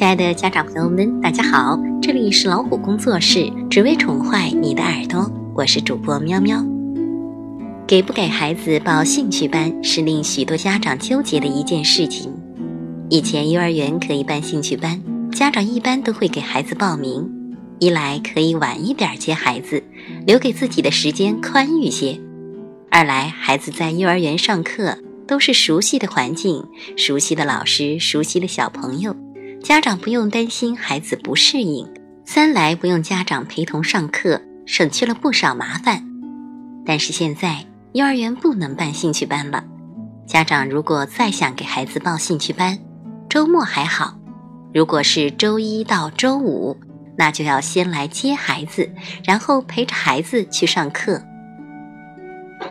亲爱的家长朋友们，大家好，这里是老虎工作室，只为宠坏你的耳朵，我是主播喵喵。给不给孩子报兴趣班，是令许多家长纠结的一件事情。以前幼儿园可以办兴趣班，家长一般都会给孩子报名，一来可以晚一点接孩子，留给自己的时间宽裕些；二来孩子在幼儿园上课都是熟悉的环境、熟悉的老师、熟悉的小朋友。家长不用担心孩子不适应，三来不用家长陪同上课，省去了不少麻烦。但是现在幼儿园不能办兴趣班了，家长如果再想给孩子报兴趣班，周末还好；如果是周一到周五，那就要先来接孩子，然后陪着孩子去上课。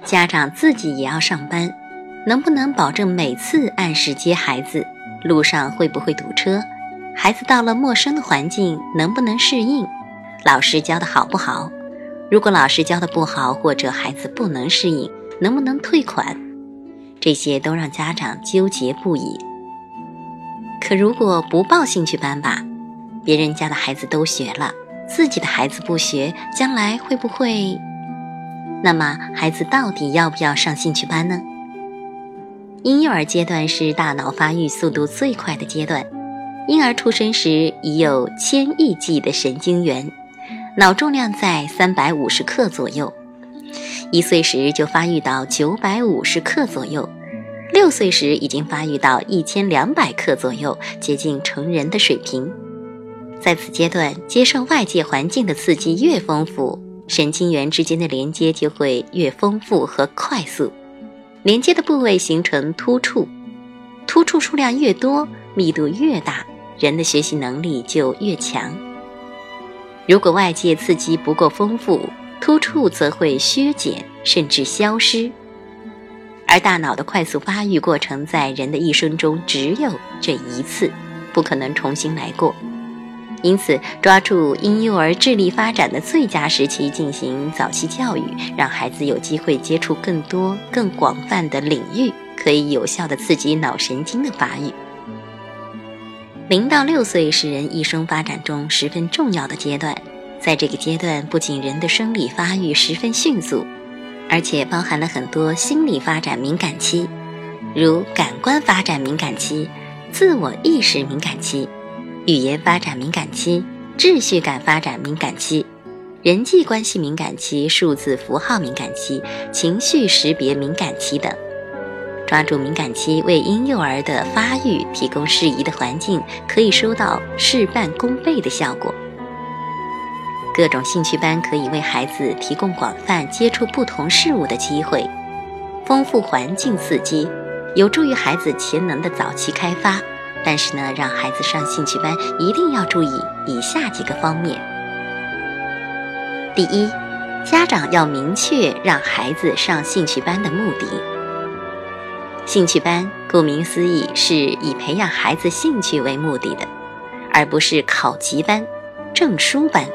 家长自己也要上班，能不能保证每次按时接孩子？路上会不会堵车？孩子到了陌生的环境，能不能适应？老师教的好不好？如果老师教的不好，或者孩子不能适应，能不能退款？这些都让家长纠结不已。可如果不报兴趣班吧，别人家的孩子都学了，自己的孩子不学，将来会不会？那么孩子到底要不要上兴趣班呢？婴幼儿阶段是大脑发育速度最快的阶段。婴儿出生时已有千亿计的神经元，脑重量在三百五十克左右，一岁时就发育到九百五十克左右，六岁时已经发育到一千两百克左右，接近成人的水平。在此阶段，接受外界环境的刺激越丰富，神经元之间的连接就会越丰富和快速，连接的部位形成突触，突触数量越多，密度越大。人的学习能力就越强。如果外界刺激不够丰富，突触则会削减甚至消失。而大脑的快速发育过程在人的一生中只有这一次，不可能重新来过。因此，抓住婴幼儿智力发展的最佳时期进行早期教育，让孩子有机会接触更多、更广泛的领域，可以有效地刺激脑神经的发育。零到六岁是人一生发展中十分重要的阶段，在这个阶段，不仅人的生理发育十分迅速，而且包含了很多心理发展敏感期，如感官发展敏感期、自我意识敏感期、语言发展敏感期、秩序感发展敏感期、人际关系敏感期、数字符号敏感期、情绪识别敏感期等。抓住敏感期，为婴幼儿的发育提供适宜的环境，可以收到事半功倍的效果。各种兴趣班可以为孩子提供广泛接触不同事物的机会，丰富环境刺激，有助于孩子潜能的早期开发。但是呢，让孩子上兴趣班一定要注意以下几个方面：第一，家长要明确让孩子上兴趣班的目的。兴趣班顾名思义是以培养孩子兴趣为目的的，而不是考级班、证书班，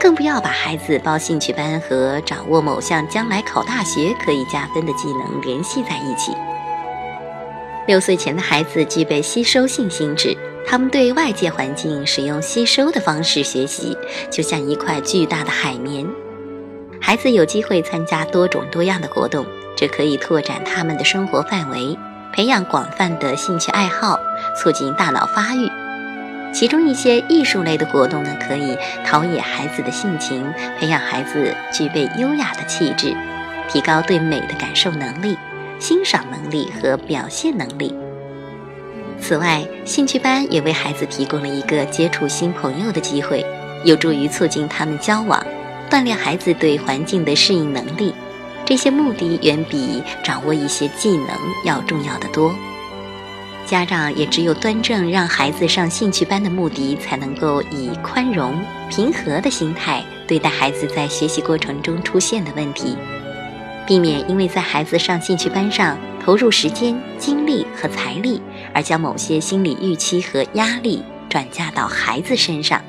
更不要把孩子报兴趣班和掌握某项将来考大学可以加分的技能联系在一起。六岁前的孩子具备吸收性心智，他们对外界环境使用吸收的方式学习，就像一块巨大的海绵。孩子有机会参加多种多样的活动。这可以拓展他们的生活范围，培养广泛的兴趣爱好，促进大脑发育。其中一些艺术类的活动呢，可以陶冶孩子的性情，培养孩子具备优雅的气质，提高对美的感受能力、欣赏能力和表现能力。此外，兴趣班也为孩子提供了一个接触新朋友的机会，有助于促进他们交往，锻炼孩子对环境的适应能力。这些目的远比掌握一些技能要重要的多。家长也只有端正让孩子上兴趣班的目的，才能够以宽容、平和的心态对待孩子在学习过程中出现的问题，避免因为在孩子上兴趣班上投入时间、精力和财力，而将某些心理预期和压力转嫁到孩子身上。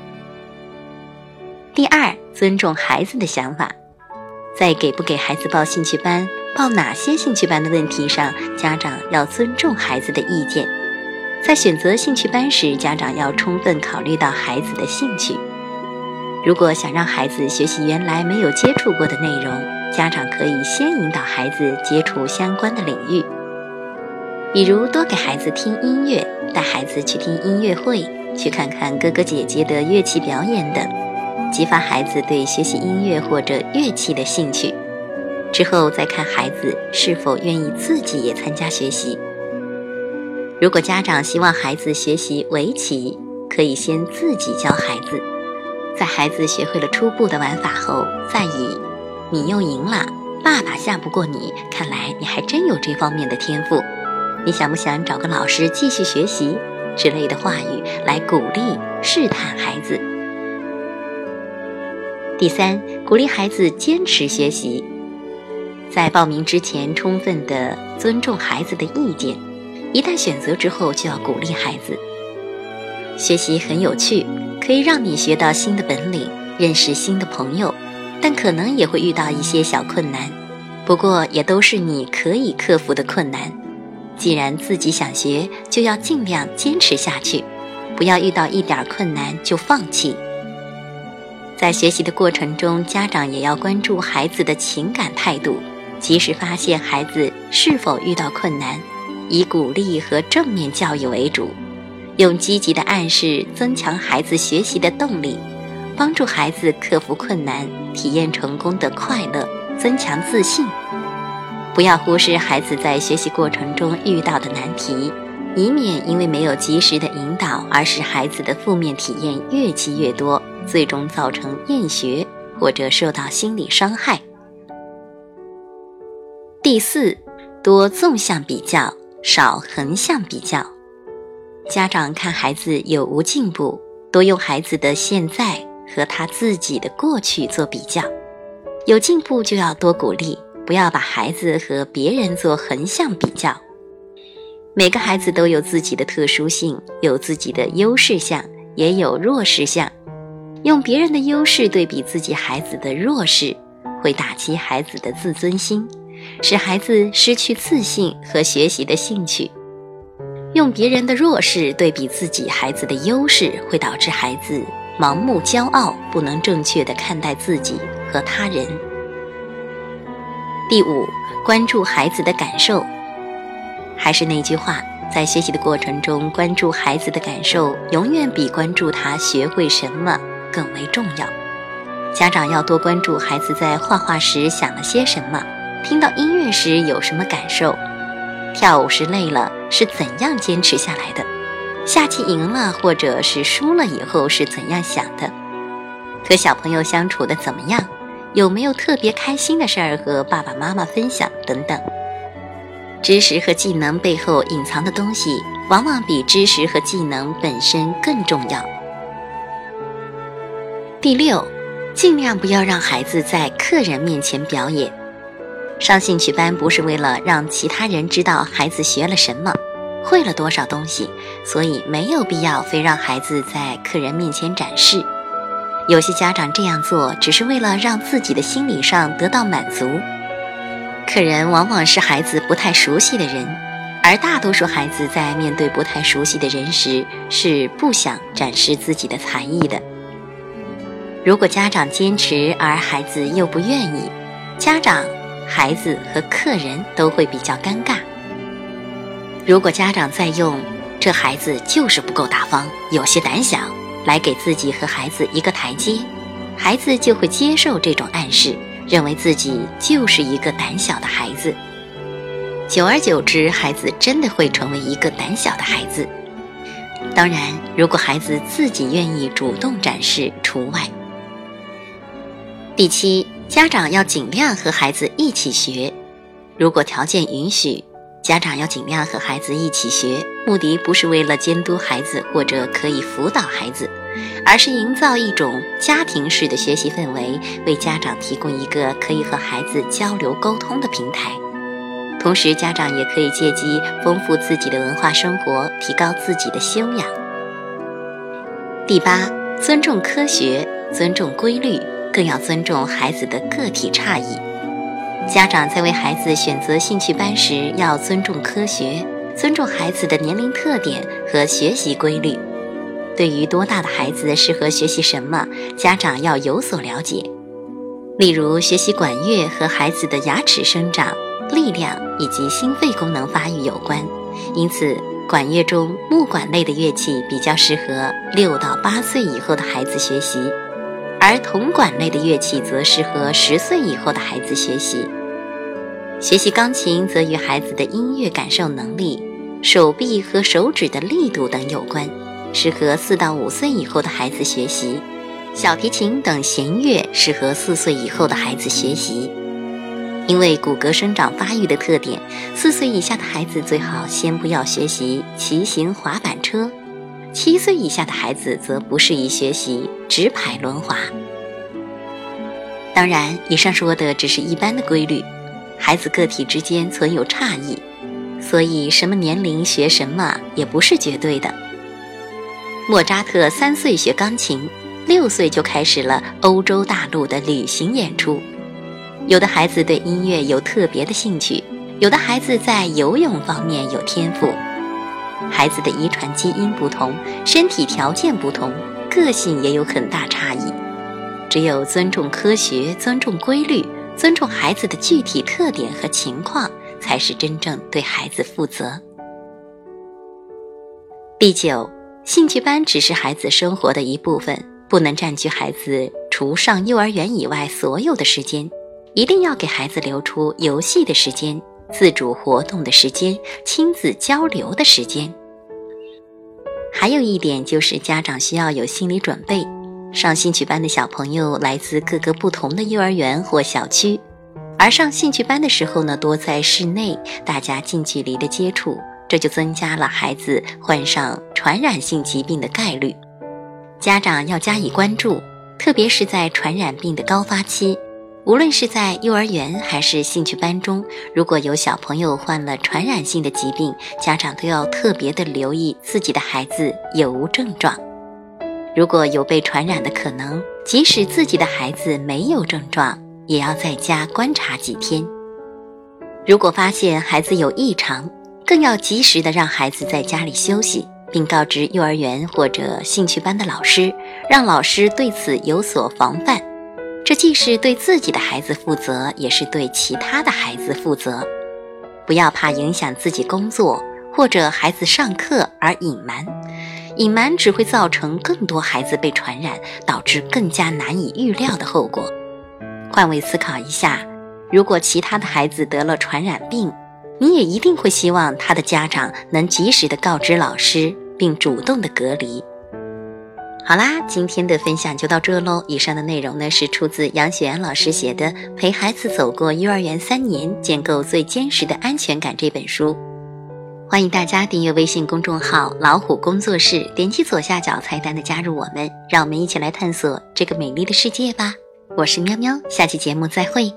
第二，尊重孩子的想法。在给不给孩子报兴趣班、报哪些兴趣班的问题上，家长要尊重孩子的意见。在选择兴趣班时，家长要充分考虑到孩子的兴趣。如果想让孩子学习原来没有接触过的内容，家长可以先引导孩子接触相关的领域，比如多给孩子听音乐，带孩子去听音乐会，去看看哥哥姐姐的乐器表演等，激发孩子对学习音乐或者乐器的兴趣。之后再看孩子是否愿意自己也参加学习。如果家长希望孩子学习围棋，可以先自己教孩子。在孩子学会了初步的玩法后，再以“你又赢了，爸爸下不过你，看来你还真有这方面的天赋，你想不想找个老师继续学习”之类的话语来鼓励、试探孩子。第三，鼓励孩子坚持学习，在报名之前充分的尊重孩子的意见，一旦选择之后就要鼓励孩子。学习很有趣。可以让你学到新的本领，认识新的朋友，但可能也会遇到一些小困难。不过也都是你可以克服的困难。既然自己想学，就要尽量坚持下去，不要遇到一点困难就放弃。在学习的过程中，家长也要关注孩子的情感态度，及时发现孩子是否遇到困难，以鼓励和正面教育为主。用积极的暗示增强孩子学习的动力，帮助孩子克服困难、体验成功的快乐，增强自信。不要忽视孩子在学习过程中遇到的难题，以免因为没有及时的引导而使孩子的负面体验越积越多，最终造成厌学或者受到心理伤害。第四，多纵向比较，少横向比较。家长看孩子有无进步，多用孩子的现在和他自己的过去做比较。有进步就要多鼓励，不要把孩子和别人做横向比较。每个孩子都有自己的特殊性，有自己的优势项，也有弱势项。用别人的优势对比自己孩子的弱势，会打击孩子的自尊心，使孩子失去自信和学习的兴趣。用别人的弱势对比自己孩子的优势，会导致孩子盲目骄傲，不能正确的看待自己和他人。第五，关注孩子的感受。还是那句话，在学习的过程中，关注孩子的感受，永远比关注他学会什么更为重要。家长要多关注孩子在画画时想了些什么，听到音乐时有什么感受。跳舞时累了是怎样坚持下来的？下棋赢了或者是输了以后是怎样想的？和小朋友相处的怎么样？有没有特别开心的事儿和爸爸妈妈分享？等等。知识和技能背后隐藏的东西，往往比知识和技能本身更重要。第六，尽量不要让孩子在客人面前表演。上兴趣班不是为了让其他人知道孩子学了什么，会了多少东西，所以没有必要非让孩子在客人面前展示。有些家长这样做，只是为了让自己的心理上得到满足。客人往往是孩子不太熟悉的人，而大多数孩子在面对不太熟悉的人时，是不想展示自己的才艺的。如果家长坚持，而孩子又不愿意，家长。孩子和客人都会比较尴尬。如果家长在用“这孩子就是不够大方，有些胆小”来给自己和孩子一个台阶，孩子就会接受这种暗示，认为自己就是一个胆小的孩子。久而久之，孩子真的会成为一个胆小的孩子。当然，如果孩子自己愿意主动展示，除外。第七。家长要尽量和孩子一起学，如果条件允许，家长要尽量和孩子一起学。目的不是为了监督孩子或者可以辅导孩子，而是营造一种家庭式的学习氛围，为家长提供一个可以和孩子交流沟通的平台。同时，家长也可以借机丰富自己的文化生活，提高自己的修养。第八，尊重科学，尊重规律。更要尊重孩子的个体差异。家长在为孩子选择兴趣班时，要尊重科学，尊重孩子的年龄特点和学习规律。对于多大的孩子适合学习什么，家长要有所了解。例如，学习管乐和孩子的牙齿生长、力量以及心肺功能发育有关，因此管乐中木管类的乐器比较适合六到八岁以后的孩子学习，而铜管类的乐器则适合十岁以后的孩子学习。学习钢琴则与孩子的音乐感受能力、手臂和手指的力度等有关，适合四到五岁以后的孩子学习。小提琴等弦乐适合四岁以后的孩子学习，因为骨骼生长发育的特点，四岁以下的孩子最好先不要学习骑行滑板车，七岁以下的孩子则不适宜学习直排轮滑。当然，以上说的只是一般的规律，孩子个体之间存有差异，所以什么年龄学什么也不是绝对的。莫扎特三岁学钢琴。六岁就开始了欧洲大陆的旅行演出。有的孩子对音乐有特别的兴趣，有的孩子在游泳方面有天赋。孩子的遗传基因不同，身体条件不同，个性也有很大差异。只有尊重科学、尊重规律、尊重孩子的具体特点和情况，才是真正对孩子负责。第九，兴趣班只是孩子生活的一部分。不能占据孩子除上幼儿园以外所有的时间，一定要给孩子留出游戏的时间、自主活动的时间、亲子交流的时间。还有一点就是家长需要有心理准备，上兴趣班的小朋友来自各个不同的幼儿园或小区，而上兴趣班的时候呢，多在室内，大家近距离的接触，这就增加了孩子患上传染性疾病的概率。家长要加以关注，特别是在传染病的高发期，无论是在幼儿园还是兴趣班中，如果有小朋友患了传染性的疾病，家长都要特别的留意自己的孩子有无症状。如果有被传染的可能，即使自己的孩子没有症状，也要在家观察几天。如果发现孩子有异常，更要及时的让孩子在家里休息。并告知幼儿园或者兴趣班的老师，让老师对此有所防范。这既是对自己的孩子负责，也是对其他的孩子负责。不要怕影响自己工作或者孩子上课而隐瞒，隐瞒只会造成更多孩子被传染，导致更加难以预料的后果。换位思考一下，如果其他的孩子得了传染病，你也一定会希望他的家长能及时的告知老师，并主动的隔离。好啦，今天的分享就到这喽。以上的内容呢是出自杨雪岩老师写的《陪孩子走过幼儿园三年，建构最坚实的安全感》这本书。欢迎大家订阅微信公众号“老虎工作室”，点击左下角菜单的加入我们，让我们一起来探索这个美丽的世界吧。我是喵喵，下期节目再会。